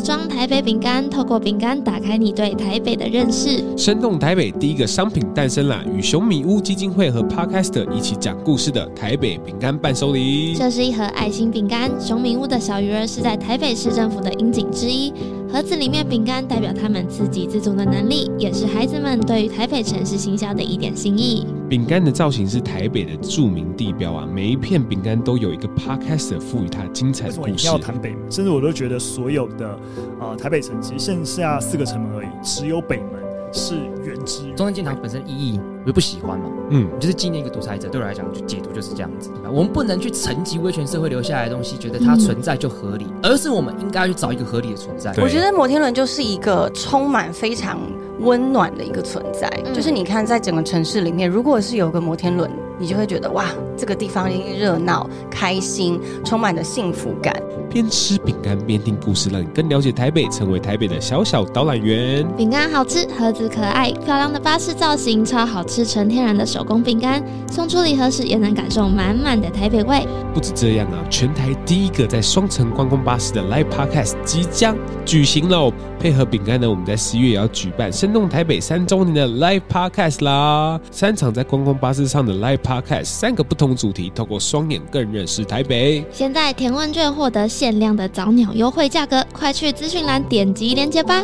盒装台北饼干，透过饼干打开你对台北的认识。生动台北第一个商品诞生了，与熊米屋基金会和 Podcast 一起讲故事的台北饼干伴手礼。这是一盒爱心饼干，熊米屋的小鱼儿是在台北市政府的樱景之一。盒子里面饼干代表他们自给自足的能力，也是孩子们对于台北城市行销的一点心意。饼干的造型是台北的著名地标啊，每一片饼干都有一个 Podcast 赋予它精彩的故事。要谈北，甚至我都觉得所有的啊、呃、台北城其实剩下四个城门而已，只有北门是原汁。中山纪念堂本身意义我就不喜欢嘛，嗯，就是纪念一个独裁者，对我来讲就解读就是这样子。我们不能去沉寂威权社会留下来的东西，觉得它存在就合理，嗯、而是我们应该去找一个合理的存在。我觉得摩天轮就是一个充满非常温暖的一个存在，嗯、就是你看在整个城市里面，如果是有个摩天轮，你就会觉得哇，这个地方热闹、开心，充满着幸福感。边吃饼干边听故事，让你更了解台北，成为台北的小小导览员。饼干好吃，盒子可爱，漂亮的巴士造型，超好吃，纯天然的手工饼干。送出礼盒时也能感受满满的台北味。不止这样啊，全台第一个在双层观光巴士的 Live Podcast 即将举行喽！配合饼干呢，我们在十一月也要举办生动台北三周年的 Live Podcast 啦。三场在观光巴士上的 Live Podcast，三个不同主题，透过双眼更认识台北。现在填问卷获得限量的早鸟优惠价格，快去资讯栏点击链接吧！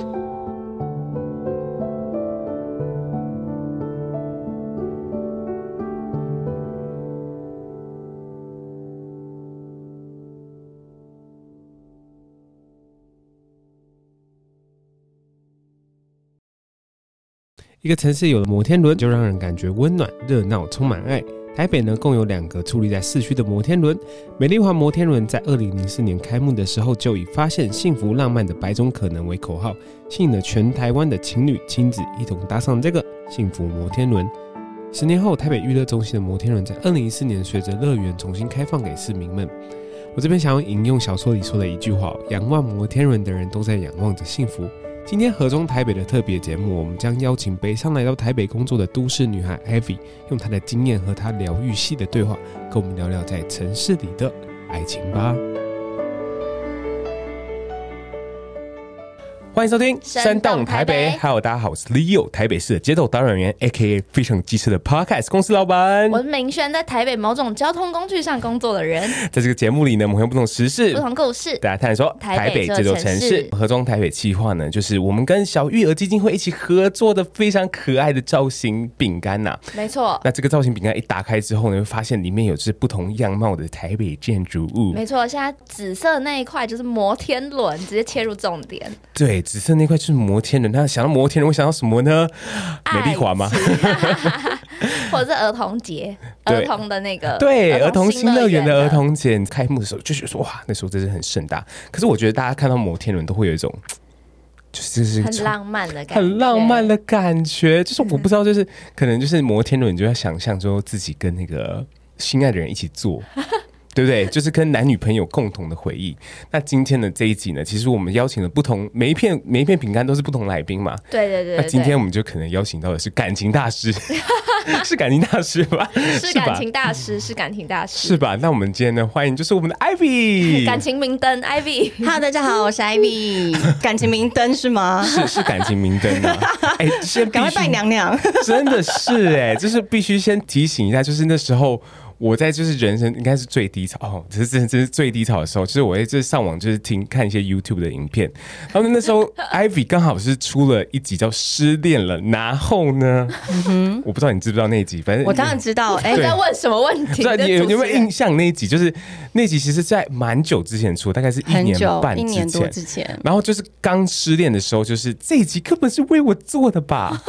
一个城市有了摩天轮，就让人感觉温暖、热闹、充满爱。台北呢，共有两个矗立在市区的摩天轮。美丽华摩天轮在二零零四年开幕的时候，就以“发现幸福浪漫的百种可能”为口号，吸引了全台湾的情侣亲子一同搭上这个幸福摩天轮。十年后，台北娱乐中心的摩天轮在二零一四年随着乐园重新开放给市民们。我这边想要引用小说里说的一句话：“仰望摩天轮的人都在仰望着幸福。”今天河中台北的特别节目，我们将邀请北上来到台北工作的都市女孩 Ivy，用她的经验和她疗愈系的对话，跟我们聊聊在城市里的爱情吧。欢迎收听《山动台北》，Hello，大家好，我是 Leo，台北市的街头导览员，AKA 非常机车的 Podcast 公司老板。我是明轩，在台北某种交通工具上工作的人。在这个节目里呢，我们用不同时事、不同故事，大家探索台北这座城市。盒装台北计划呢，就是我们跟小育儿基金会一起合作的非常可爱的造型饼干呐。没错。那这个造型饼干一打开之后呢，会发现里面有是不同样貌的台北建筑物。没错，现在紫色那一块就是摩天轮，直接切入重点。对。紫色那块就是摩天轮，那想到摩天轮，我想到什么呢？美丽华吗？或者是儿童节，儿童的那个对儿童新乐园的儿童节开幕的时候，就觉得说哇，那时候真是很盛大。可是我觉得大家看到摩天轮都会有一种，就是就是很浪漫的感觉，很浪漫的感觉。就是我不知道，就是可能就是摩天轮，你就要想象说自己跟那个心爱的人一起坐。对不对？就是跟男女朋友共同的回忆。那今天的这一集呢，其实我们邀请了不同每一片每一片饼干都是不同来宾嘛。对对对，对。那今天我们就可能邀请到的是感情大师，是感情大师吧？是感情大师，是感情大师，是吧？那我们今天呢，欢迎就是我们的 Ivy，感情明灯 Ivy。Hello，大家好，我是 Ivy。感情明灯是吗？是是感情明灯啊！哎，先赶快拜娘娘。真的是哎，就是必须先提醒一下，就是那时候。我在就是人生应该是最低潮哦，这是这这是最低潮的时候，就是我在这上网就是听看一些 YouTube 的影片，然后那时候 Ivy 刚好是出了一集叫《失恋了》，然后呢，嗯、我不知道你知不知道那一集，反正我当然知道。哎，在问什么问题？对，你有没有印象那一集？就是那集其实在蛮久之前出，大概是一年半之前，一年多之前。然后就是刚失恋的时候，就是这一集根本是为我做的吧。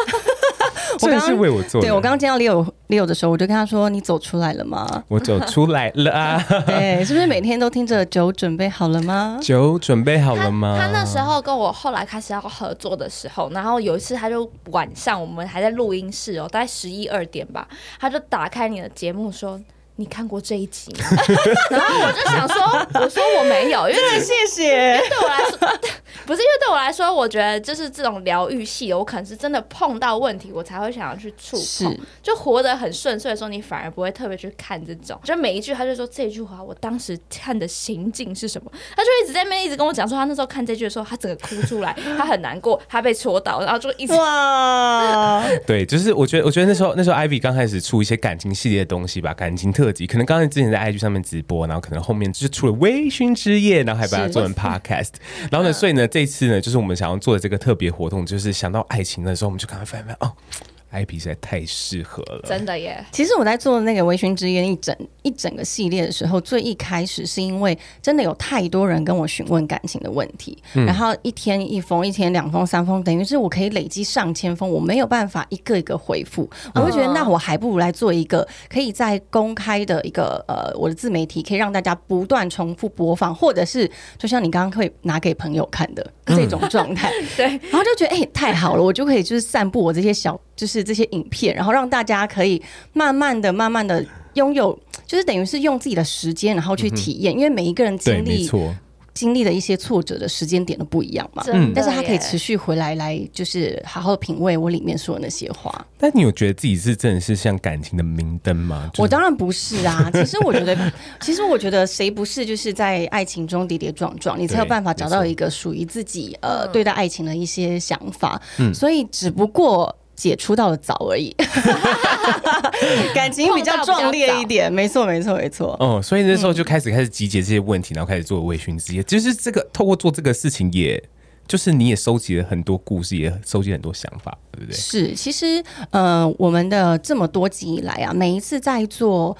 我刚刚是为我做的。对，我刚刚见到 Leo Leo 的时候，我就跟他说：“你走出来了吗？” 我走出来了啊！对，是不是每天都听着酒准备好了吗？酒准备好了吗？他，他那时候跟我后来开始要合作的时候，然后有一次他就晚上我们还在录音室哦，大概十一二点吧，他就打开你的节目说：“你看过这一集吗？然后我就想说，我说我没有，因为谢谢。对我来说，不是因为对我来说，我觉得就是这种疗愈系的，我可能是真的碰到问题，我才会想要去触碰。就活得很顺遂的时候，你反而不会特别去看这种。就每一句，他就说这句话，我当时看的情境是什么？他就一直在那边一直跟我讲说，他那时候看这句的时候，他整个哭出来，他很难过，他被戳到，然后就一直哇。对，就是我觉得，我觉得那时候那时候 Ivy 刚开始出一些感情系列的东西吧，感情特辑。可能刚才之前在 IG 上面直播，然后可能后面就是出了微醺之夜，然后还把它做成 Podcast，然后呢，所以呢，这次呢，就是我们想要做的这个特别活动，就是想到爱情的时候，我们就赶快翻翻哦。IP 实在太适合了，真的耶！其实我在做那个微醺之夜一整一整个系列的时候，最一开始是因为真的有太多人跟我询问感情的问题，嗯、然后一天一封，一天两封、三封，等于是我可以累积上千封，我没有办法一个一个回复，我会觉得那我还不如来做一个可以在公开的一个呃我的自媒体，可以让大家不断重复播放，或者是就像你刚刚可以拿给朋友看的这种状态，嗯、对，然后就觉得哎、欸、太好了，我就可以就是散布我这些小。就是这些影片，然后让大家可以慢慢的、慢慢的拥有，就是等于是用自己的时间，然后去体验，因为每一个人经历经历的一些挫折的时间点都不一样嘛。嗯，但是他可以持续回来，来就是好好品味我里面说的那些话。但你有觉得自己是真的是像感情的明灯吗？我当然不是啊。其实我觉得，其实我觉得谁不是就是在爱情中跌跌撞撞，你才有办法找到一个属于自己呃对待爱情的一些想法。嗯，所以只不过。姐出道的早而已，感情比较壮烈一点，没错没错没错。哦，所以那时候就开始开始集结这些问题，然后开始做微醺之夜。就是这个透过做这个事情也，也就是你也收集了很多故事，也收集很多想法，对不对？是，其实呃，我们的这么多集以来啊，每一次在做。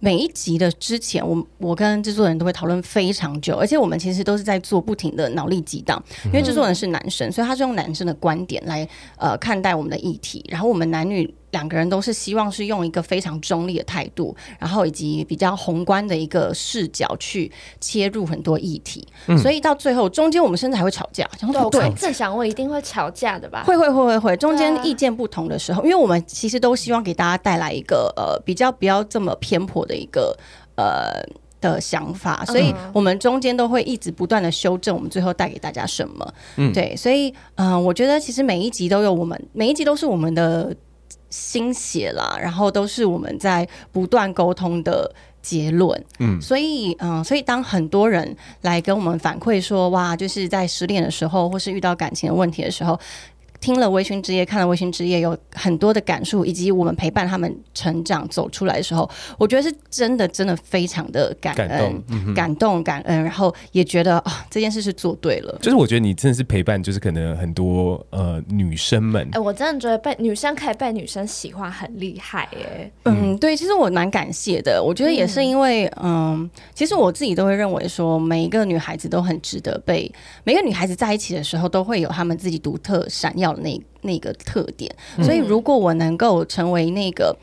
每一集的之前，我我跟制作人都会讨论非常久，而且我们其实都是在做不停的脑力激荡，因为制作人是男生，所以他是用男生的观点来呃看待我们的议题，然后我们男女。两个人都是希望是用一个非常中立的态度，然后以及比较宏观的一个视角去切入很多议题，嗯、所以到最后中间我们甚至还会吵架。然后对，我正想问，一定会吵架的吧？会会会会会，中间意见不同的时候，因为我们其实都希望给大家带来一个呃比较不要这么偏颇的一个呃的想法，所以我们中间都会一直不断的修正，我们最后带给大家什么？嗯，对，所以嗯、呃，我觉得其实每一集都有我们，每一集都是我们的。心血啦，然后都是我们在不断沟通的结论。嗯，所以嗯，所以当很多人来跟我们反馈说，哇，就是在失恋的时候，或是遇到感情的问题的时候。听了《微醺之夜》，看了《微醺之夜》，有很多的感触，以及我们陪伴他们成长走出来的时候，我觉得是真的，真的非常的感恩、感动、嗯、感动、感恩，然后也觉得啊、哦，这件事是做对了。就是我觉得你真的是陪伴，就是可能很多呃女生们。哎、欸，我真的觉得被女生可以被女生喜欢很厉害耶。嗯，对，其实我蛮感谢的。我觉得也是因为，嗯，嗯，其实我自己都会认为说，每一个女孩子都很值得被每个女孩子在一起的时候，都会有她们自己独特闪耀。那那个特点，所以如果我能够成为那个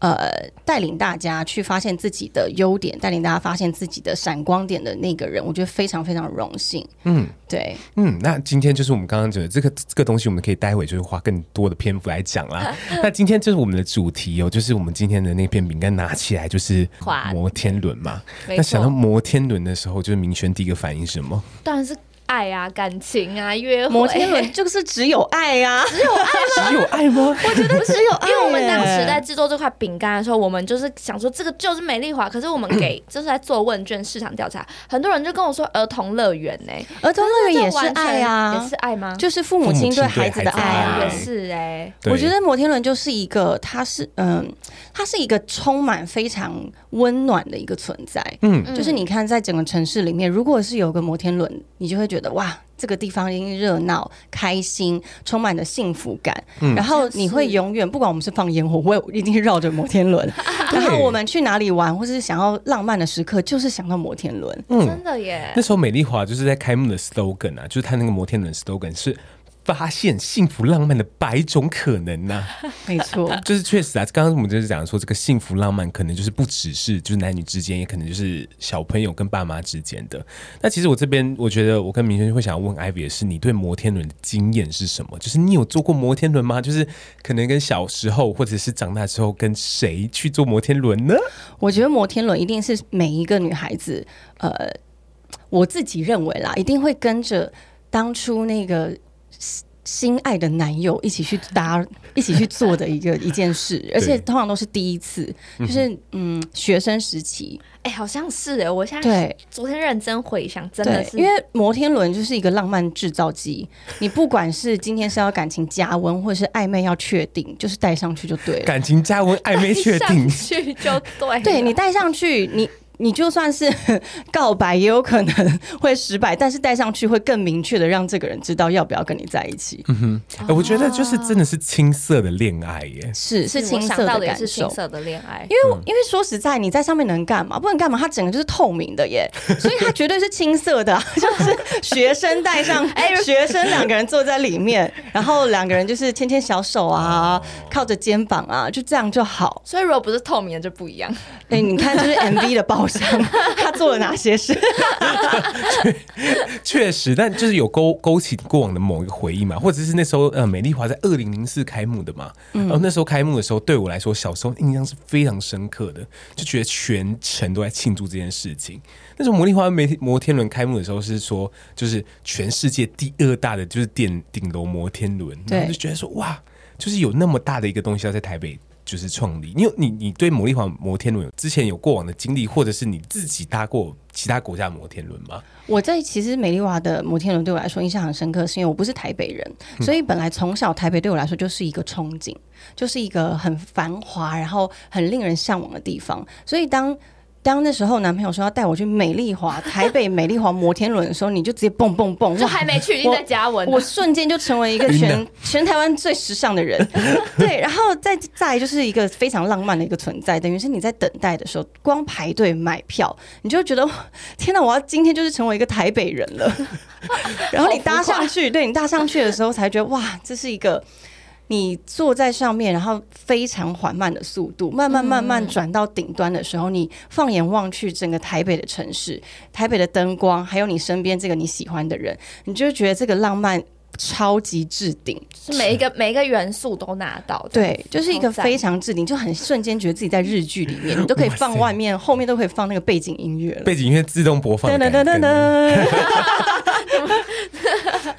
呃带领大家去发现自己的优点，带领大家发现自己的闪光点的那个人，我觉得非常非常荣幸。嗯，对，嗯，那今天就是我们刚刚讲的这个这个东西，我们可以待会就是花更多的篇幅来讲啦。那今天就是我们的主题哦，就是我们今天的那片饼干拿起来就是摩天轮嘛。那想到摩天轮的时候，就是明轩第一个反应是什么？当然是。爱啊，感情啊，约会。摩天轮就是只有爱呀，只有爱吗？只有爱吗？我觉得只有爱，因为我们当时在制作这块饼干的时候，我们就是想说这个就是美丽华。可是我们给 就是在做问卷市场调查，很多人就跟我说儿童乐园呢，儿童乐园也是爱啊，也是爱吗？就是父母亲对孩子的爱啊，也是哎。我觉得摩天轮就是一个，它是嗯，它是一个充满非常温暖的一个存在。嗯，就是你看在整个城市里面，如果是有个摩天轮，你就会觉得哇。这个地方一定热闹、开心，充满了幸福感。嗯、然后你会永远，不管我们是放烟火，我也一定绕着摩天轮。然后我们去哪里玩，或是想要浪漫的时刻，就是想到摩天轮。嗯，真的耶。那时候美丽华就是在开幕的 slogan 啊，就是他那个摩天轮 slogan 是发现幸福浪漫的百种可能呢、啊？没错，就是确实啊。刚刚我们就是讲说，这个幸福浪漫可能就是不只是就是男女之间，也可能就是小朋友跟爸妈之间的。那其实我这边，我觉得我跟明轩会想要问 Ivy 的是，你对摩天轮的经验是什么？就是你有坐过摩天轮吗？就是可能跟小时候或者是长大之后跟谁去坐摩天轮呢？我觉得摩天轮一定是每一个女孩子，呃，我自己认为啦，一定会跟着当初那个。心爱的男友一起去搭，一起去做的一个一件事，而且通常都是第一次，就是嗯，嗯，学生时期，哎、欸，好像是哎，我现在对。昨天认真回想，真的是，因为摩天轮就是一个浪漫制造机，你不管是今天是要感情加温，或者是暧昧要确定，就是带上去就对了，感情加温，暧昧确定。去就对，对你带上去你。你就算是 告白，也有可能会失败，但是戴上去会更明确的让这个人知道要不要跟你在一起。嗯哼，欸、我觉得就是真的是青涩的恋爱耶，是是青涩的感受，青涩的恋爱。因为因为说实在，你在上面能干嘛？不能干嘛？它整个就是透明的耶，所以它绝对是青涩的，就是学生戴上，哎，学生两个人坐在里面，然后两个人就是牵牵小手啊，靠着肩膀啊，就这样就好。所以如果不是透明的就不一样。哎、欸，你看，就是 MV 的包。他做了哪些事？确实，但就是有勾勾起过往的某一个回忆嘛，或者是那时候呃，美丽华在二零零四开幕的嘛，然后那时候开幕的时候，对我来说，小时候印象是非常深刻的，就觉得全程都在庆祝这件事情。那时候，魔力华摩摩天轮开幕的时候是说，就是全世界第二大的就是电顶楼摩天轮，然后就觉得说哇，就是有那么大的一个东西要在台北。就是创立，你有你你对魔力华摩天轮之前有过往的经历，或者是你自己搭过其他国家的摩天轮吗？我在其实美丽华的摩天轮对我来说印象很深刻，是因为我不是台北人，所以本来从小台北对我来说就是一个憧憬，就是一个很繁华，然后很令人向往的地方，所以当。当那时候男朋友说要带我去美丽华台北美丽华摩天轮的时候，你就直接蹦蹦蹦，就还没去，已经在加温。我瞬间就成为一个全全台湾最时尚的人，对。然后再再就是一个非常浪漫的一个存在，等于是你在等待的时候，光排队买票，你就觉得天哪，我要今天就是成为一个台北人了。然后你搭上去，对，你搭上去的时候才觉得哇，这是一个。你坐在上面，然后非常缓慢的速度，慢慢慢慢转到顶端的时候，嗯，你放眼望去，整个台北的城市，台北的灯光，还有你身边这个你喜欢的人，你就觉得这个浪漫超级置顶，是每一个每一个元素都拿到，对，就是一个非常置顶，就很瞬间觉得自己在日剧里面，你都可以放外面，后面都可以放那个背景音乐了，背景音乐自动播放，噔噔噔噔噔。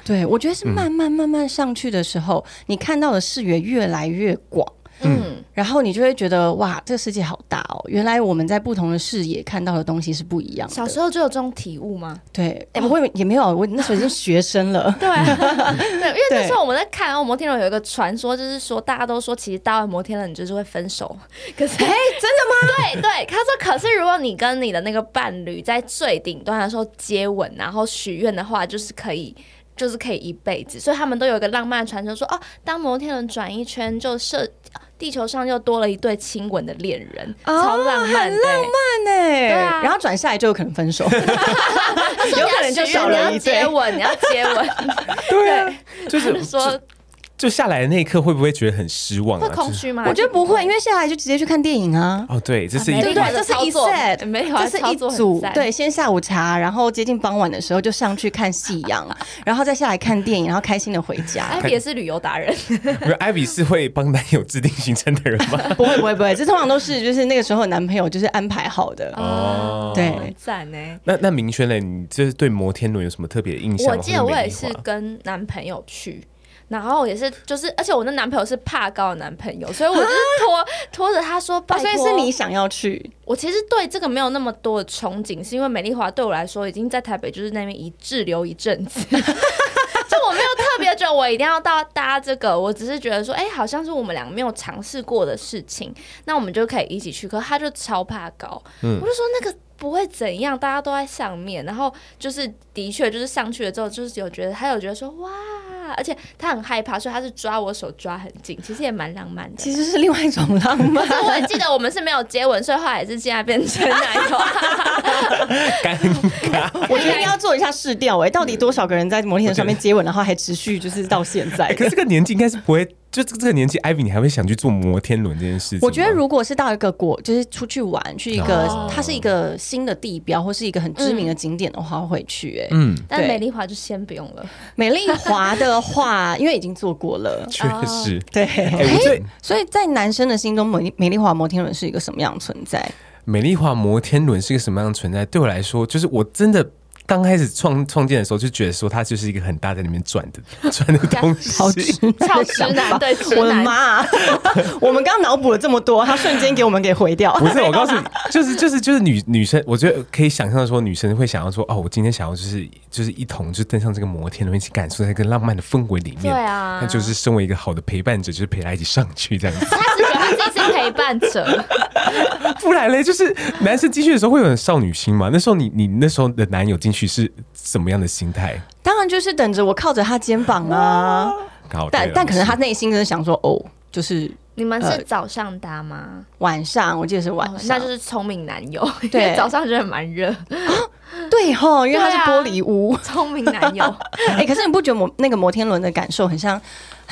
对，我觉得是慢慢慢慢上去的时候，嗯、你看到的视野越来越广。嗯，然后你就会觉得哇，这个世界好大哦！原来我们在不同的视野看到的东西是不一样的。小时候就有这种体悟吗？对，哎、欸，我也没有，我那时候已经学 生了。对，对，因为那时候我们在看《摩天轮》，有一个传说，就是说大家都说，其实到了摩天轮你就是会分手。可是，哎、欸，真的吗？对对，他说，可是如果你跟你的那个伴侣在最顶端的时候接吻，然后许愿的话，就是可以。就是可以一辈子，所以他们都有一个浪漫传说，说哦，当摩天轮转一圈，就设地球上又多了一对亲吻的恋人，哦，超浪漫，很浪漫哎，对啊，然后转下来就有可能分手，有可能就少了一对，你要接吻，你要接吻，对啊，就是说。就下来的那一刻会不会觉得很失望啊？会空虚吗？我觉得不会，因为下来就直接去看电影啊。哦，对，这是一对，这是一 set，没有，这是一组。对，先下午茶，然后接近傍晚的时候就上去看夕阳，然后再下来看电影，然后开心的回家。艾比也是旅游达人，不是 艾比是会帮男友制定行程的人吗？不会，不会，不会，这通常都是就是那个时候男朋友就是安排好的哦。对，赞呢。那那明轩嘞，你就是对摩天轮有什么特别的印象？我记得我也是跟男朋友去。然后也是，就是，而且我那男朋友是怕高的男朋友，所以我就是拖 拖着他说，拜托，所以是你想要去。我其实对这个没有那么多的憧憬，是因为美丽华对我来说已经在台北，就是那边一滞留一阵子，就我没有特别觉得我一定要到搭这个，我只是觉得说，哎，好像是我们两个没有尝试过的事情，那我们就可以一起去。可是他就超怕高，嗯，我就说那个。不会怎样，大家都在上面。然后就是的确就是上去了之后，就是有觉得他有觉得说哇，而且他很害怕，所以他是抓我手抓很紧，其实也蛮浪漫的。其实是另外一种浪漫。我还记得我们是没有接吻，所以后来也是现在变成男友。尴尬，我觉得应该要做一下试调哎，到底多少个人在摩天轮上面接吻，然后还持续就是到现在？可是这个年纪应该是不会。就这个年纪，Ivy，你还会想去坐摩天轮这件事情？我觉得，如果是到一个国，就是出去玩，去一个、哦、它是一个新的地标，或是一个很知名的景点的话，会去、欸。哎，嗯，但美丽华就先不用了。美丽华的话，因为已经做过了，确实。对，欸、所以在男生的心中，美美丽华摩天轮是一个什么样的存在？美丽华摩天轮是一个什么样的存在？对我来说，就是我真的。刚开始创创建的时候，就觉得说它就是一个很大在里面转的 转的东西，好直超直男，对，我的妈、啊！我们刚脑补了这么多，他瞬间给我们给毁掉。不是，我告诉你，就是就是就是女女生，我觉得可以想象说，女生会想要说，哦，我今天想要就是就是一同就登上这个摩天轮，一起感受在一个浪漫的氛围里面。对啊，那就是身为一个好的陪伴者，就是陪他一起上去这样子。陪伴者，不然嘞，就是男生进去的时候会有很少女心嘛？那时候你你那时候的男友进去是。什么样的心态？当然就是等着我靠着他肩膀啊！但但可能他内心真的想说，哦，就是你们是早上搭吗？呃、晚上，我记得是晚上，哦、那就是聪明男友。对，早上觉得蛮热。对哈，因为他是玻璃屋，聪、啊、明男友。哎、欸，可是你不觉得摩那个摩天轮的感受很像？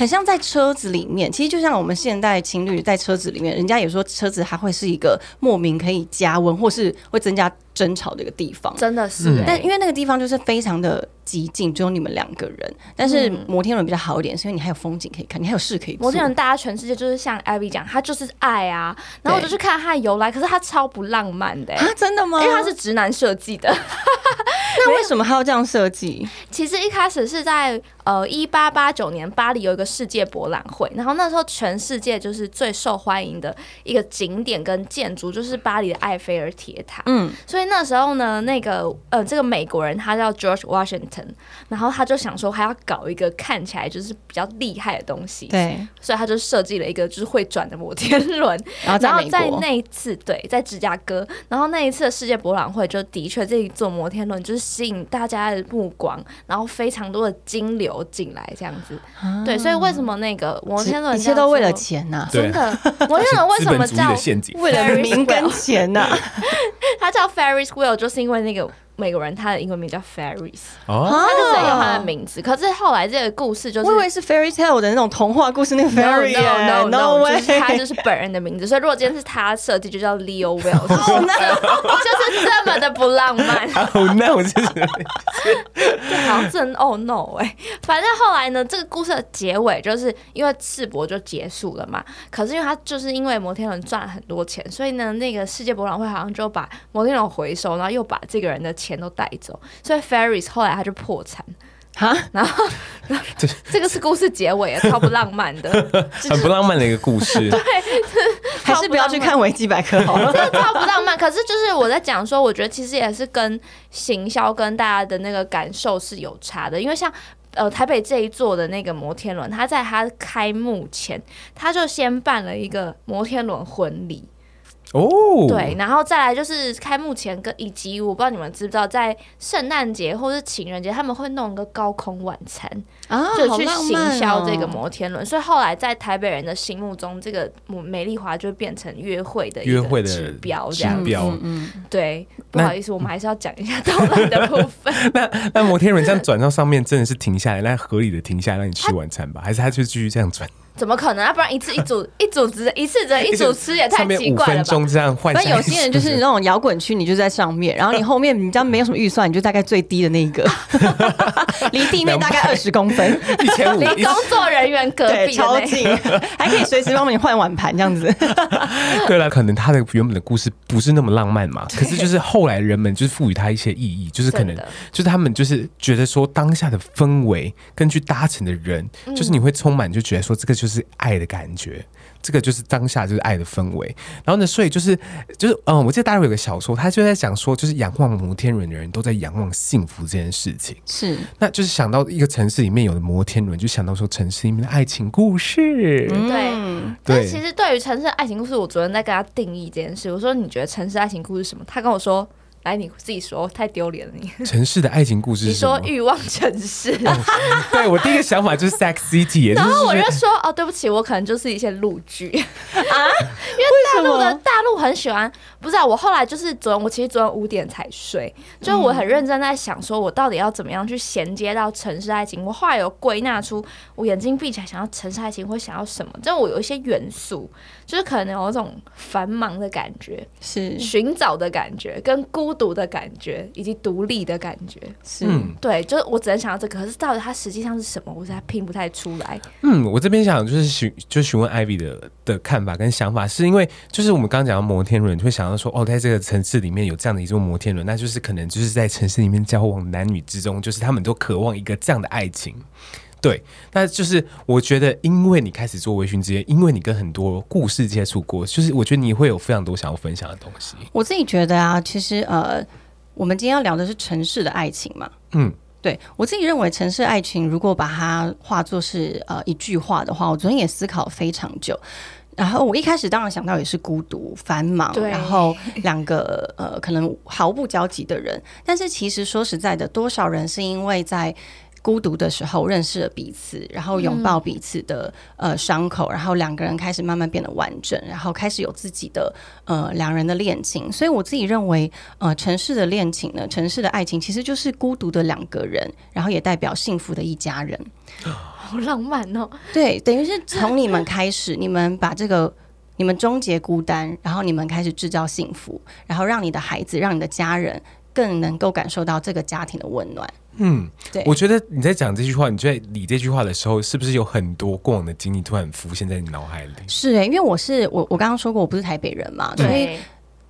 很像在车子里面，其实就像我们现代情侣在车子里面，人家也说车子还会是一个莫名可以加温或是会增加争吵的一个地方，真的是、欸。但因为那个地方就是非常的寂静，只有你们两个人。但是摩天轮比较好一点，是因为你还有风景可以看，你还有事可以做。摩天轮大家全世界就是像 Ivy 讲，它就是爱啊。然后我就去看它的由来，可是它超不浪漫的、欸、啊，真的吗？因为它是直男设计的。那为什么他要这样设计？其实一开始是在呃一八八九年巴黎有一个世界博览会，然后那时候全世界就是最受欢迎的一个景点跟建筑就是巴黎的埃菲尔铁塔。嗯，所以那时候呢，那个呃这个美国人他叫 George Washington，然后他就想说还要搞一个看起来就是比较厉害的东西，对，所以他就设计了一个就是会转的摩天轮。然后在在那一次对在芝加哥，然后那一次的世界博览会就的确这一座摩天轮就是。吸引大家的目光，然后非常多的金流进来，这样子，啊、对，所以为什么那个摩天轮，一切都为了钱呐、啊？真的，摩天轮为什么叫为了名跟钱呐？它叫 Ferris Wheel，就是因为那个。美国人他的英文名叫 Fairies，哦，他就只有他的名字。可是后来这个故事就是，我以为是 Fairy Tale 的那种童话故事那个 Fairy，no no no, no, no 就是他就是本人的名字。所以如果今天是他设计，就叫 Leo Wells，就是就是这么的不浪漫。Oh no，就是好像真 Oh no 哎、欸，反正后来呢，这个故事的结尾就是因为世博就结束了嘛。可是因为他就是因为摩天轮赚了很多钱，所以呢，那个世界博览会好像就把摩天轮回收，然后又把这个人的钱。钱都带走，所以 Ferris 后来他就破产哈，然后这 这个是故事结尾啊，超不浪漫的，很不浪漫的一个故事。对，还是不要去看维基百科好了，这个超不浪漫。可是就是我在讲说，我觉得其实也是跟行销跟大家的那个感受是有差的，因为像呃台北这一座的那个摩天轮，他在它开幕前，他就先办了一个摩天轮婚礼。哦，oh. 对，然后再来就是开幕前跟以及我不知道你们知不知道，在圣诞节或是情人节，他们会弄一个高空晚餐啊，就去行销这个摩天轮。哦、所以后来在台北人的心目中，这个美丽华就变成约会的约会的指标，这样标。嗯，对，不好意思，我们还是要讲一下讨论的部分。那那摩天轮这样转到上面，真的是停下来，那合理的停下来让你吃晚餐吧？还是他就继续这样转？怎么可能？啊不然一次一组 一组只一次只一组吃也太奇怪了吧？五分钟这样换。但有些人就是 那种摇滚区，你就在上面，然后你后面你知道没有什么预算，你就大概最低的那一个，离地面大概二十公分，一千五，离工作人员隔壁超近，还可以随时帮你换碗盘这样子。对了，可能他的原本的故事不是那么浪漫嘛，可是就是后来人们就是赋予他一些意义，就是可能就是他们就是觉得说当下的氛围，根据搭乘的人，就是你会充满就觉得说这个。就是爱的感觉，这个就是当下就是爱的氛围。然后呢，所以就是就是嗯，我记得大陆有个小说，他就在讲说，就是仰望摩天轮的人都在仰望幸福这件事情。是，那就是想到一个城市里面有的摩天轮，就想到说城市里面的爱情故事。嗯、对，对。其实对于城市的爱情故事，我昨天在跟他定义这件事。我说你觉得城市爱情故事是什么？他跟我说来，你自己说，太丢脸了你。城市的爱情故事？你说欲望城市。哦、对我第一个想法就是 Sex City，然后我就说哦，对不起，我可能就是一些陆剧 啊，因为大陆的大陆很喜欢，不是啊。我后来就是昨天，我其实昨天五点才睡，就我很认真在想，说我到底要怎么样去衔接到城市爱情。我后来有归纳出，我眼睛闭起来想要城市爱情会想要什么？就我有一些元素，就是可能有一种繁忙的感觉，是寻找的感觉，跟孤。独的感觉，以及独立的感觉，是、嗯、对，就是我只能想到这个，可是到底它实际上是什么，我实在拼不太出来。嗯，我这边想就是询，就询问 Ivy 的的看法跟想法，是因为就是我们刚刚讲到摩天轮，你会想到说，哦，在这个城市里面有这样的一座摩天轮，那就是可能就是在城市里面交往男女之中，就是他们都渴望一个这样的爱情。对，那就是我觉得，因为你开始做微醺之夜，因为你跟很多故事接触过，就是我觉得你会有非常多想要分享的东西。我自己觉得啊，其实呃，我们今天要聊的是城市的爱情嘛。嗯，对，我自己认为城市爱情，如果把它化作是呃一句话的话，我昨天也思考非常久。然后我一开始当然想到也是孤独、繁忙，然后两个呃可能毫不交集的人。但是其实说实在的，多少人是因为在孤独的时候认识了彼此，然后拥抱彼此的、嗯、呃伤口，然后两个人开始慢慢变得完整，然后开始有自己的呃两人的恋情。所以我自己认为，呃，城市的恋情呢，城市的爱情其实就是孤独的两个人，然后也代表幸福的一家人。好浪漫哦！对，等于是从你们开始，你们把这个你们终结孤单，然后你们开始制造幸福，然后让你的孩子，让你的家人更能够感受到这个家庭的温暖。嗯，对，我觉得你在讲这句话，你在理这句话的时候，是不是有很多过往的经历突然浮现在你脑海里？是哎、欸，因为我是我，我刚刚说过我不是台北人嘛，所以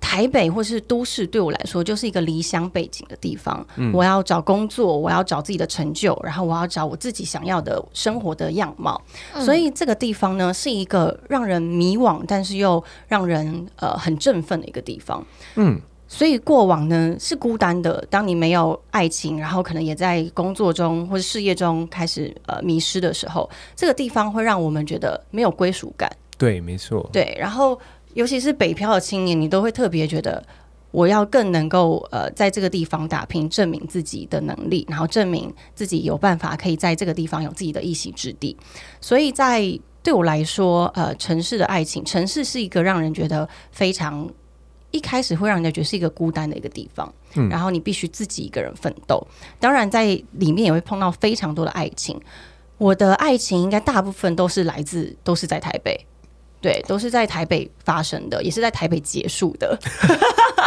台北或是都市对我来说就是一个离乡背景的地方。嗯，我要找工作，我要找自己的成就，然后我要找我自己想要的生活的样貌。嗯，所以这个地方呢，是一个让人迷惘，但是又让人呃很振奋的一个地方。嗯。所以过往呢是孤单的，当你没有爱情，然后可能也在工作中或者事业中开始呃迷失的时候，这个地方会让我们觉得没有归属感。对，没错。对，然后尤其是北漂的青年，你都会特别觉得我要更能够呃在这个地方打拼，证明自己的能力，然后证明自己有办法可以在这个地方有自己的一席之地。所以在对我来说，呃，城市的爱情，城市是一个让人觉得非常。一开始会让人家觉得是一个孤单的一个地方，嗯，然后你必须自己一个人奋斗。当然，在里面也会碰到非常多的爱情。我的爱情应该大部分都是来自，都是在台北，对，都是在台北发生的，也是在台北结束的。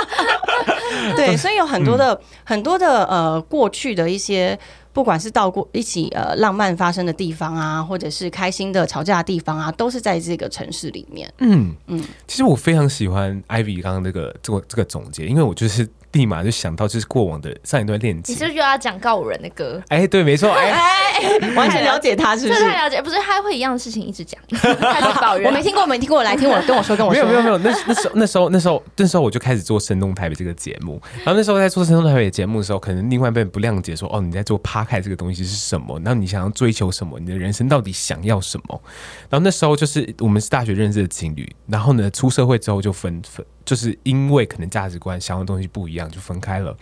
对，所以有很多的、嗯、很多的呃过去的一些。不管是到过一起呃浪漫发生的地方啊，或者是开心的吵架的地方啊，都是在这个城市里面。嗯嗯，其实我非常喜欢 Ivy 刚刚那个这个这个总结，因为我就是。立马就想到就是过往的上一段恋情。你是不是又要讲告五人的歌？哎、欸，对，没错，哎、欸，完全了解他，是不是？太了解，不是他会一样的事情一直讲，开始抱怨。我没听过，没听过，来听我跟我说，跟我说。没有，没有，没有。那那时候，那时候，那时候，那时候我就开始做《声动台北》这个节目。然后那时候在做《声动台北》节目的时候，可能另外一边不谅解说：“哦，你在做趴开这个东西是什么？然后你想要追求什么？你的人生到底想要什么？”然后那时候就是我们是大学认识的情侣，然后呢，出社会之后就分分。就是因为可能价值观、想要的东西不一样，就分开了。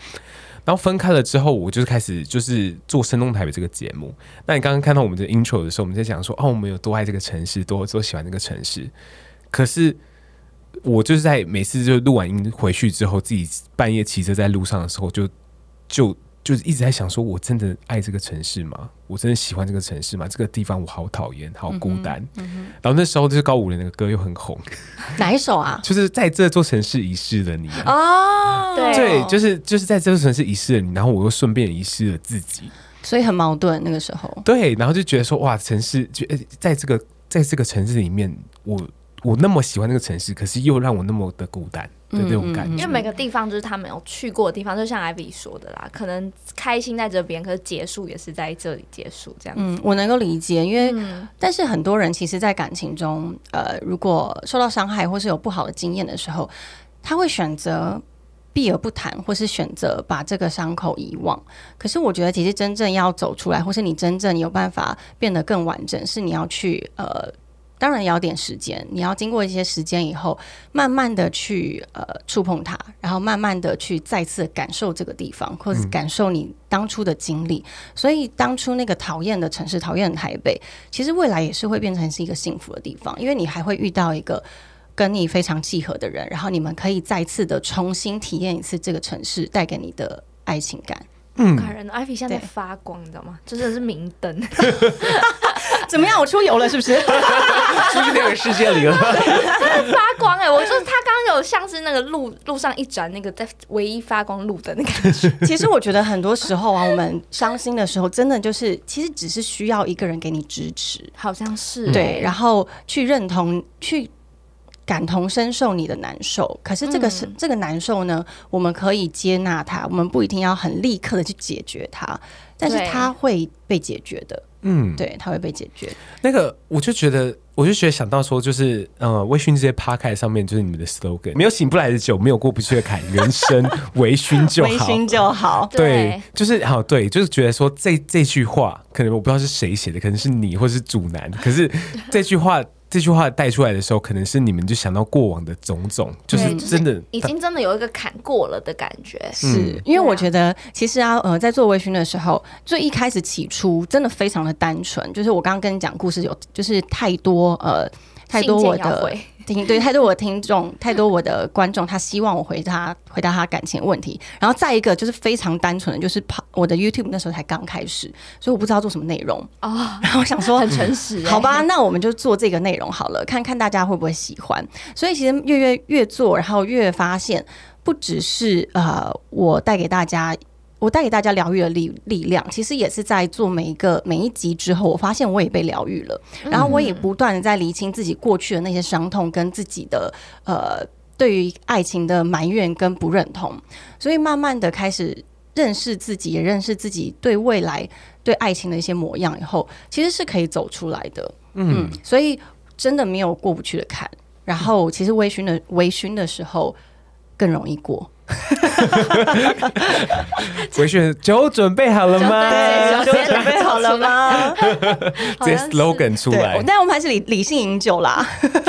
然后分开了之后，我就是开始就是做《声动台北》这个节目。那你刚刚看到我们的 intro 的时候，我们在讲说，哦，我们有多爱这个城市，多多喜欢这个城市。可是我就是在每次就录完音回去之后，自己半夜骑车在路上的时候，就就。就是一直在想，说我真的爱这个城市吗？我真的喜欢这个城市吗？这个地方我好讨厌，好孤单。嗯嗯、然后那时候就是高五的那个歌又很红，哪一首啊？就是在这座城市遗失了你哦，对，对，就是就是在这座城市遗失了你，然后我又顺便遗失了自己，所以很矛盾那个时候。对，然后就觉得说哇，城市就在这个在这个城市里面，我我那么喜欢那个城市，可是又让我那么的孤单。的这种感觉，因为每个地方就是他没有去过的地方，就像艾比说的啦，可能开心在这边，可是结束也是在这里结束，这样。嗯，我能够理解，因为、嗯、但是很多人其实，在感情中，呃，如果受到伤害或是有不好的经验的时候，他会选择避而不谈，或是选择把这个伤口遗忘。可是我觉得，其实真正要走出来，或是你真正有办法变得更完整，是你要去呃。当然也要点时间，你要经过一些时间以后，慢慢的去呃触碰它，然后慢慢的去再次感受这个地方，或者感受你当初的经历。嗯、所以当初那个讨厌的城市，讨厌的台北，其实未来也是会变成是一个幸福的地方，因为你还会遇到一个跟你非常契合的人，然后你们可以再次的重新体验一次这个城市带给你的爱情感。嗯，感人的，Ivy 现在在发光，你知道吗？真的是明灯。怎么样？我出游了是不是？出去那个世界里了。真的发光哎！我就是他刚刚有像是那个路路上一盏那个在唯一发光路灯的感觉。其实我觉得很多时候啊，我们伤心的时候，真的就是其实只是需要一个人给你支持，好像是对，然后去认同去。感同身受你的难受，可是这个是、嗯、这个难受呢，我们可以接纳它，我们不一定要很立刻的去解决它，但是它会被解决的。嗯，对，它会被解决。那个，我就觉得，我就觉得想到说，就是呃，微醺这些 podcast 上面就是你们的 slogan，没有醒不来的酒，没有过不去的坎，人生微醺就好，微醺就好。对，就是好，对，就是觉得说这这句话，可能我不知道是谁写的，可能是你或是主男，可是这句话。这句话带出来的时候，可能是你们就想到过往的种种，就是真的已经真的有一个坎过了的感觉。是因为我觉得，其实啊，呃，在做微醺的时候，最一开始起初真的非常的单纯，就是我刚刚跟你讲故事有，就是太多呃，太多我的。听对，太多我的听众，太多我的观众，他希望我回答回答他感情问题。然后再一个就是非常单纯的，就是跑我的 YouTube 那时候才刚开始，所以我不知道做什么内容啊。哦、然后我想说很诚实，好吧，那我们就做这个内容好了，看看大家会不会喜欢。所以其实越越越做，然后越发现，不只是呃我带给大家。我带给大家疗愈的力力量，其实也是在做每一个每一集之后，我发现我也被疗愈了，然后我也不断的在厘清自己过去的那些伤痛跟自己的呃对于爱情的埋怨跟不认同，所以慢慢的开始认识自己，也认识自己对未来对爱情的一些模样以后，其实是可以走出来的。嗯，所以真的没有过不去的坎，然后其实微醺的微醺的时候更容易过。微醺酒准备好了吗？酒准备好了吗？直接 slogan 出来，但我们还是理理性饮酒啦。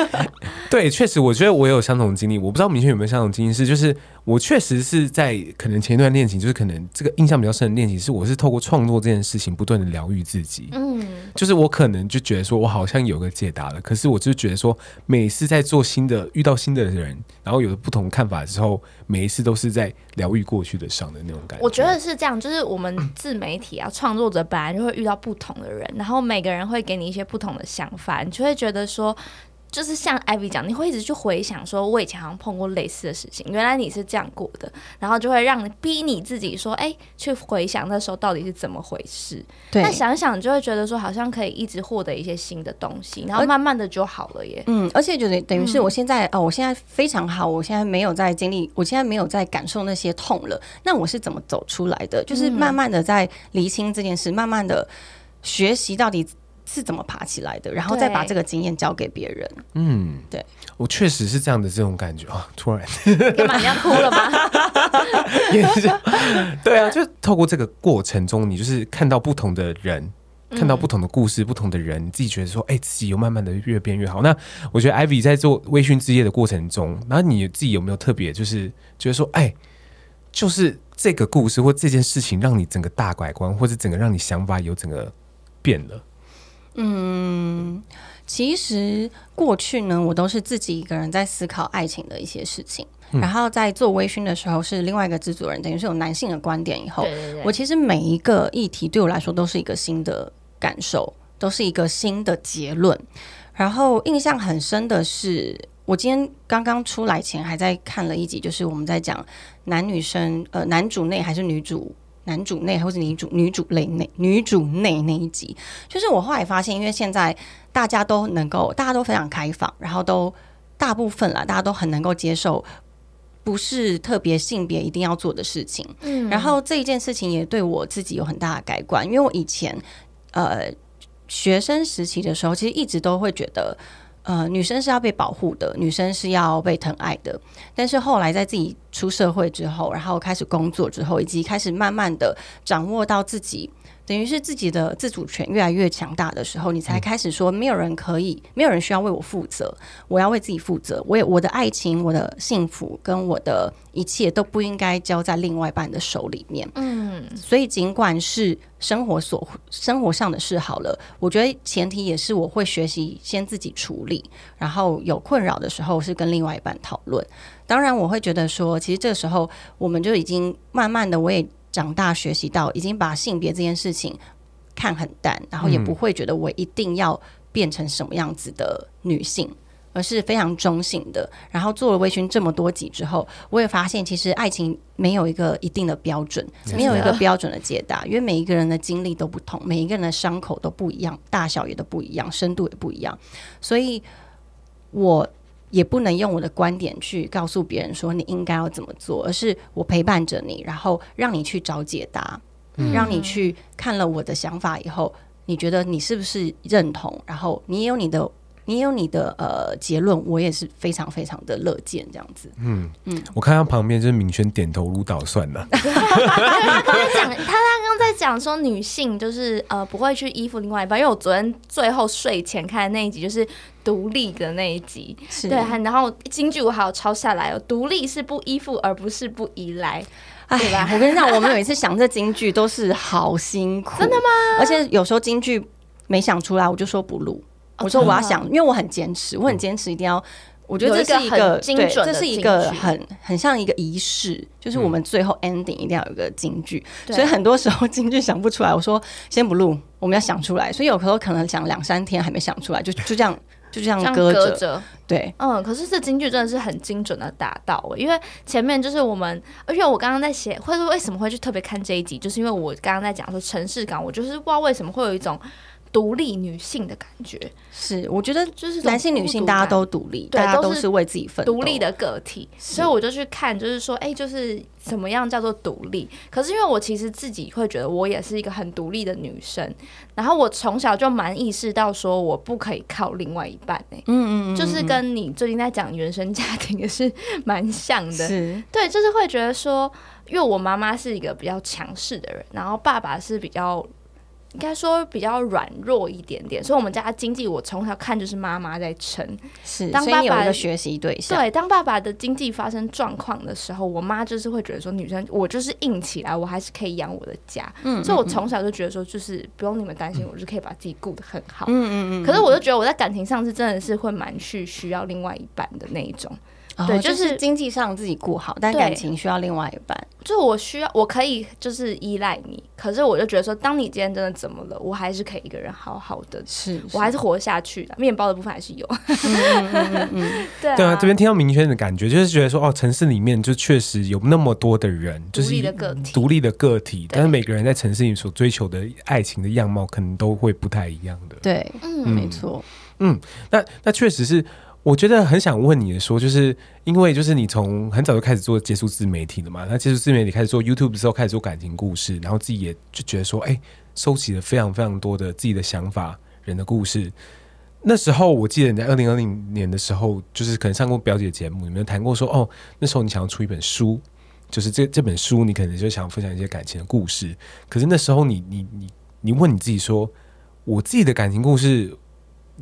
对，确实，我觉得我也有相同的经历。我不知道明轩有没有相同经历，是就是我确实是在可能前一段恋情，就是可能这个印象比较深的恋情，是我是透过创作这件事情不断的疗愈自己。嗯，就是我可能就觉得说我好像有个解答了，可是我就觉得说每次在做新的遇到新的人，然后有了不同看法之后，每一次都是在疗愈过去的伤的那种感觉。我觉得是这样，就是我们自媒体啊，创作者本来就会遇到不同的人，然后每个人会给你一些不同的想法，你就会觉得说。就是像 Ivy 讲，你会一直去回想，说我以前好像碰过类似的事情，原来你是这样过的，然后就会让你逼你自己说，哎、欸，去回想那时候到底是怎么回事。对，那想想就会觉得说，好像可以一直获得一些新的东西，然后慢慢的就好了耶。嗯，而且就等等于是我现在、嗯、哦，我现在非常好，我现在没有在经历，我现在没有在感受那些痛了。那我是怎么走出来的？就是慢慢的在厘清这件事，慢慢的学习到底。是怎么爬起来的，然后再把这个经验交给别人。嗯，对，我确实是这样的这种感觉啊！突然，干嘛你要哭了吗？对啊，就透过这个过程中，你就是看到不同的人，看到不同的故事，不同的人，你自己觉得说，哎，自己有慢慢的越变越好。那我觉得 Ivy 在做微醺之夜的过程中，然后你自己有没有特别就是觉得说，哎，就是这个故事或这件事情，让你整个大改观，或者整个让你想法有整个变了？嗯，其实过去呢，我都是自己一个人在思考爱情的一些事情，嗯、然后在做微醺的时候，是另外一个制作人，等于是有男性的观点以后，对对对，我其实每一个议题对我来说都是一个新的感受，都是一个新的结论。然后印象很深的是，我今天刚刚出来前还在看了一集，就是我们在讲男女生，呃，男主内还是女主。男主内或者女主女主类内女主内那一集，就是我后来发现，因为现在大家都能够，大家都非常开放，然后都大部分啦，大家都很能够接受，不是特别性别一定要做的事情。嗯，然后这一件事情也对我自己有很大的改观，因为我以前呃学生时期的时候，其实一直都会觉得。呃，女生是要被保护的，女生是要被疼爱的。但是后来在自己出社会之后，然后开始工作之后，以及开始慢慢的掌握到自己等于是自己的自主权越来越强大的时候，你才开始说没有人可以，没有人需要为我负责，我要为自己负责。我也我的爱情、我的幸福跟我的一切都不应该交在另外一半的手里面。嗯，所以尽管是生活所生活上的事好了，我觉得前提也是我会学习先自己处理，然后有困扰的时候是跟另外一半讨论。当然，我会觉得说，其实这个时候我们就已经慢慢的，我也。长大学习到已经把性别这件事情看很淡，然后也不会觉得我一定要变成什么样子的女性，而是非常中性的。然后做了微醺这么多集之后，我也发现其实爱情没有一个一定的标准，没有一个标准的解答，因为每一个人的经历都不同，每一个人的伤口都不一样，大小也都不一样，深度也不一样，所以我。也不能用我的观点去告诉别人说你应该要怎么做，而是我陪伴着你，然后让你去找解答，嗯、让你去看了我的想法以后，你觉得你是不是认同？然后你也有你的。你有你的呃结论，我也是非常非常的乐见这样子。嗯嗯，我看他旁边就是明轩点头如捣蒜了。他刚刚讲，他刚刚在讲说女性就是呃不会去依附另外一半，因为我昨天最后睡前看的那一集就是独立的那一集，是对，然后京剧我还有抄下来哦，独立是不依附而不是不依赖，对吧？我跟你讲，我们每次想这京剧都是好辛苦，真的吗？而且有时候京剧没想出来，我就说不录。我说我要想，因为我很坚持，我很坚持一定要。我觉得这是一个对，这是一个很很像一个仪式，就是我们最后 ending 一定要有一个京剧。所以很多时候 京剧想不出来，我说先不录，我们要想出来。所以有时候可能想两三天还没想出来，就就这样就这样搁着。对，嗯，可是这京剧真的是很精准的达到，因为前面就是我们，而且我刚刚在写，或者说为什么会去特别看这一集，就是因为我刚刚在讲说城市感，我就是不知道为什么会有一种。独立女性的感觉是，我觉得就是男性、女性大家都独立，大家都是为自己奋斗，独立的个体。所以我就去看，就是说，哎，就是怎么样叫做独立？可是因为我其实自己会觉得，我也是一个很独立的女生。然后我从小就蛮意识到，说我不可以靠另外一半。哎，嗯嗯，就是跟你最近在讲原生家庭也是蛮像的。是，对，就是会觉得说，因为我妈妈是一个比较强势的人，然后爸爸是比较。应该说比较软弱一点点，所以我们家经济我从小看就是妈妈在撑，是当爸爸的学习对象。对，当爸爸的经济发生状况的时候，我妈就是会觉得说，女生我就是硬起来，我还是可以养我的家。嗯，所以我从小就觉得说，就是不用你们担心，我就可以把自己顾得很好。嗯嗯嗯。可是我就觉得我在感情上是真的是会蛮去需要另外一半的那一种。对，就是经济上自己顾好，但感情需要另外一半。就我需要，我可以就是依赖你，可是我就觉得说，当你今天真的怎么了，我还是可以一个人好好的，是我还是活下去的。面包的部分还是有。对对啊，这边听到明轩的感觉，就是觉得说，哦，城市里面就确实有那么多的人，就是独立的个体，独立的个体，但是每个人在城市里所追求的爱情的样貌，可能都会不太一样的。对，嗯，没错，嗯，那那确实是。我觉得很想问你的说，就是因为就是你从很早就开始做接触自媒体了嘛，那接触自媒体开始做 YouTube 的时候，开始做感情故事，然后自己也就觉得说，哎、收集了非常非常多的自己的想法、人的故事。那时候我记得你在二零二零年的时候，就是可能上过表姐节目，有没有谈过说，哦，那时候你想要出一本书，就是这这本书你可能就想分享一些感情的故事。可是那时候你你你你问你自己说，我自己的感情故事，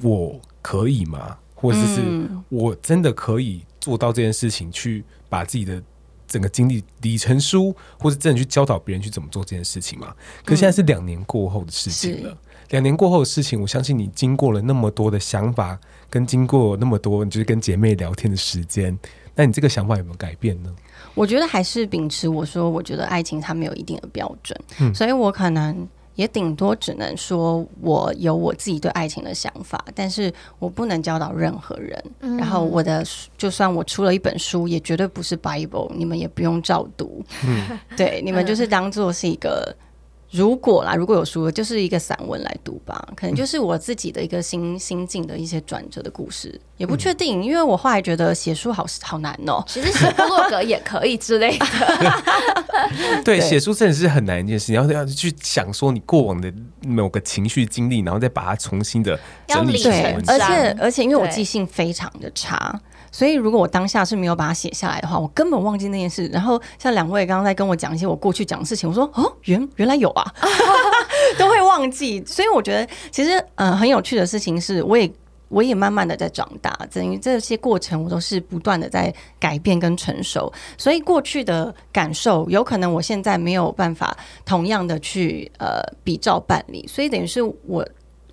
我可以吗？或者是我真的可以做到这件事情，去把自己的整个经历理成书，或者真的去教导别人去怎么做这件事情嘛？可现在是两年过后的事情了。两年过后的事情，我相信你经过了那么多的想法，跟经过那么多就是跟姐妹聊天的时间，那你这个想法有没有改变呢？我觉得还是秉持我说，我觉得爱情它没有一定的标准，嗯，所以我可能。也顶多只能说我有我自己对爱情的想法，但是我不能教导任何人。嗯、然后我的就算我出了一本书，也绝对不是 Bible，你们也不用照读。嗯、对，你们就是当做是一个。如果啦，如果有书，就是一个散文来读吧，可能就是我自己的一个心心境的一些转折的故事，也不确定，因为我后来觉得写书好好难哦、喔。其实写部落格也可以之类的。对，写书真的是很难一件事，你要要去想说你过往的某个情绪经历，然后再把它重新的整理成文章。对，而且而且因为我记性非常的差。所以如果我当下是没有把它写下来的话，我根本忘记那件事。然后像两位刚刚在跟我讲一些我过去讲的事情，我说哦，原原来有啊，都会忘记。所以我觉得其实呃很有趣的事情是，我也。我也慢慢的在长大，等于这些过程我都是不断的在改变跟成熟，所以过去的感受有可能我现在没有办法同样的去呃比照办理，所以等于是我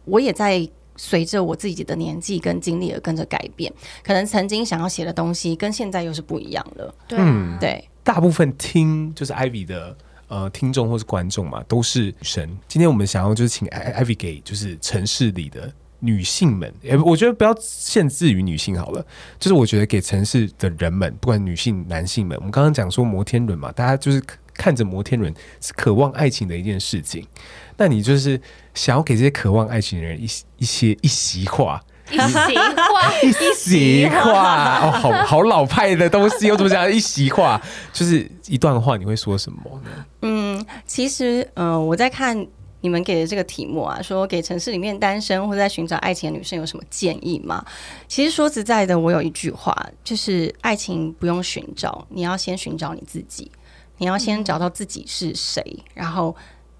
我也在随着我自己的年纪跟经历而跟着改变，可能曾经想要写的东西跟现在又是不一样了。对、嗯，对，大部分听就是 Ivy 的呃听众或是观众嘛，都是女生。今天我们想要就是请 Ivy 给就是城市里的。女性们，我觉得不要限制于女性好了。就是我觉得给城市的人们，不管女性、男性们，我们刚刚讲说摩天轮嘛，大家就是看着摩天轮是渴望爱情的一件事情。那你就是想要给这些渴望爱情的人一一些一席话，一席话，一席话哦，好好老派的东西，我怎么讲？一席话就是一段话，你会说什么呢？嗯，其实，嗯、呃，我在看。你们给的这个题目啊，说给城市里面单身或者在寻找爱情的女生有什么建议吗？其实说实在的，我有一句话，就是爱情不用寻找，你要先寻找你自己，你要先找到自己是谁，然后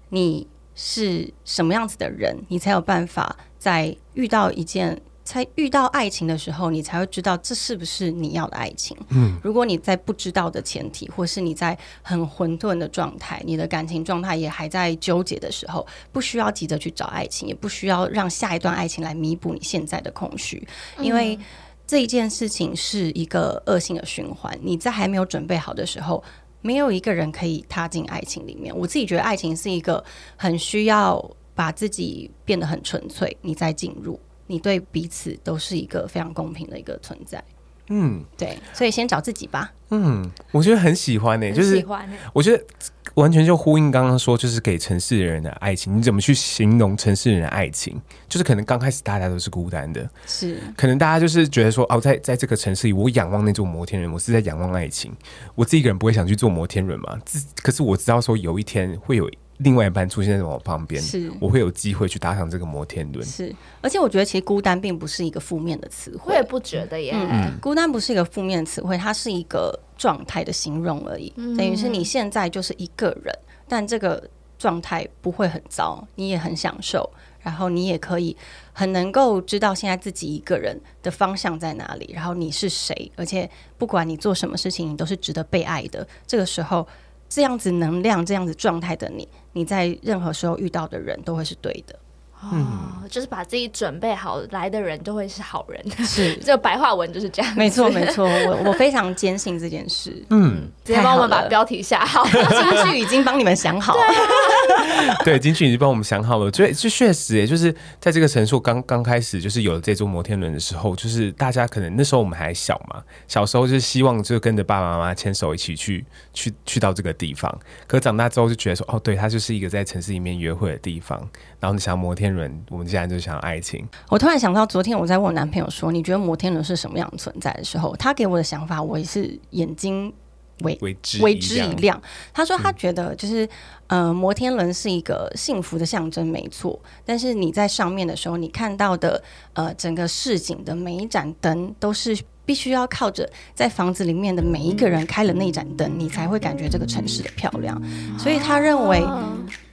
你是什么样子的人，你才有办法在遇到一件。才遇到爱情的时候，你才会知道这是不是你要的爱情。嗯，如果你在不知道的前提，或是你在很混沌的状态，你的感情状态也还在纠结的时候，不需要急着去找爱情，也不需要让下一段爱情来弥补你现在的空虚，因为这一件事情是一个恶性的循环。你在还没有准备好的时候，没有一个人可以踏进爱情里面。我自己觉得，爱情是一个很需要把自己变得很纯粹，你再进入。你对彼此都是一个非常公平的一个存在，嗯，对，所以先找自己吧。嗯，我觉得很喜欢呢、欸，就是我觉得完全就呼应刚刚说，就是给城市人的爱情，你怎么去形容城市人的爱情？就是可能刚开始大家都是孤单的，是可能大家就是觉得说，哦，在在这个城市里，我仰望那座摩天轮，我是在仰望爱情。我自己一个人不会想去坐摩天轮嘛，可是我知道说有一天会有。另外一半出现在我旁边，是我会有机会去搭上这个摩天轮。是，而且我觉得其实孤单并不是一个负面的词汇，我也不觉得耶。嗯，孤单不是一个负面词汇，它是一个状态的形容而已。嗯，等于是你现在就是一个人，但这个状态不会很糟，你也很享受，然后你也可以很能够知道现在自己一个人的方向在哪里，然后你是谁，而且不管你做什么事情，你都是值得被爱的。这个时候。这样子能量、这样子状态的你，你在任何时候遇到的人都会是对的。哦，就是把自己准备好来的人都会是好人，是 这白话文就是这样。没错，没错，我 我非常坚信这件事。嗯，直接帮我们把标题下好，金句已经帮你们想好了。对，金句已经帮我们想好了。所以，就确实，也就是在这个城市刚刚开始，就是有了这座摩天轮的时候，就是大家可能那时候我们还小嘛，小时候就是希望就跟着爸爸妈妈牵手一起去去去到这个地方。可长大之后就觉得说，哦，对，它就是一个在城市里面约会的地方。然后你想摩天。人，我们既然就想要爱情。我突然想到，昨天我在问我男朋友说：“你觉得摩天轮是什么样的存在？”的时候，他给我的想法，我也是眼睛为为之为之一亮。他说他觉得就是，嗯、呃，摩天轮是一个幸福的象征，没错。但是你在上面的时候，你看到的呃整个市景的每一盏灯，都是必须要靠着在房子里面的每一个人开了那盏灯，你才会感觉这个城市的漂亮。所以他认为，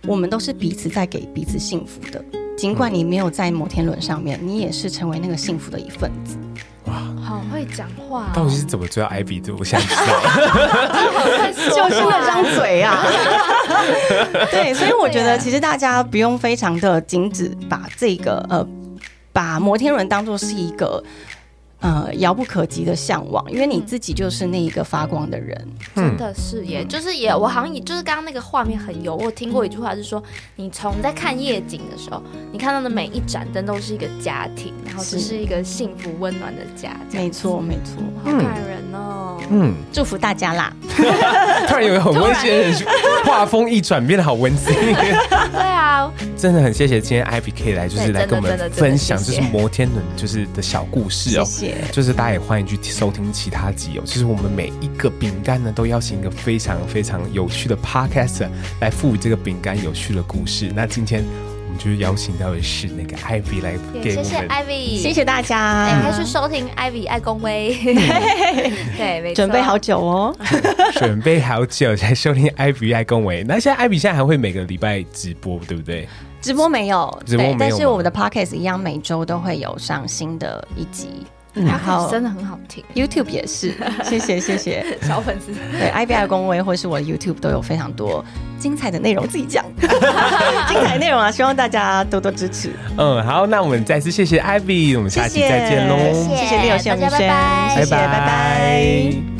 我们都是彼此在给彼此幸福的。尽管你没有在摩天轮上面，你也是成为那个幸福的一份子。哇，好会讲话、哦！到底是怎么追到 Ivy 的？我现在知道，就是那张嘴啊。对，所以我觉得其实大家不用非常的紧止，把这个呃，把摩天轮当做是一个。呃，遥不可及的向往，因为你自己就是那一个发光的人，嗯、真的是耶，就是也，我好像也就是刚刚那个画面很油。我听过一句话是说，你从在看夜景的时候，你看到的每一盏灯都是一个家庭，然后这是一个幸福温暖的家。没错，没错，好感人哦。嗯，祝福大家啦！突然有个很温馨，画风一转变得好温馨。对啊，真的很谢谢今天 Ivy 可以来，就是来跟我们分享，就是摩天轮就是的小故事哦。谢谢。就是大家也欢迎去收听其他集哦。其实我们每一个饼干呢，都邀请一个非常非常有趣的 Podcaster 来赋予这个饼干有趣的故事。那今天我们就是邀请到的是那个 Ivy 来给我们，谢谢 Ivy，谢谢大家，还是收听 Ivy 爱公威，对，没错，准备好久哦，准备好久才收听 Ivy 爱公威。那现在 Ivy 现在还会每个礼拜直播，对不对？直播没有，直播没有，但是我们的 Podcast 一样，每周都会有上新的一集。然后真的很好听，YouTube 也是，谢谢谢谢小粉丝。对，Ivy 爱公威或是我的 YouTube 都有非常多精彩的内容，自己讲 精彩内容啊，希望大家多多支持。嗯，好，那我们再次谢谢 Ivy，我们下期再见喽，谢谢，谢谢 Leo，谢谢明轩，拜拜，谢谢，拜拜。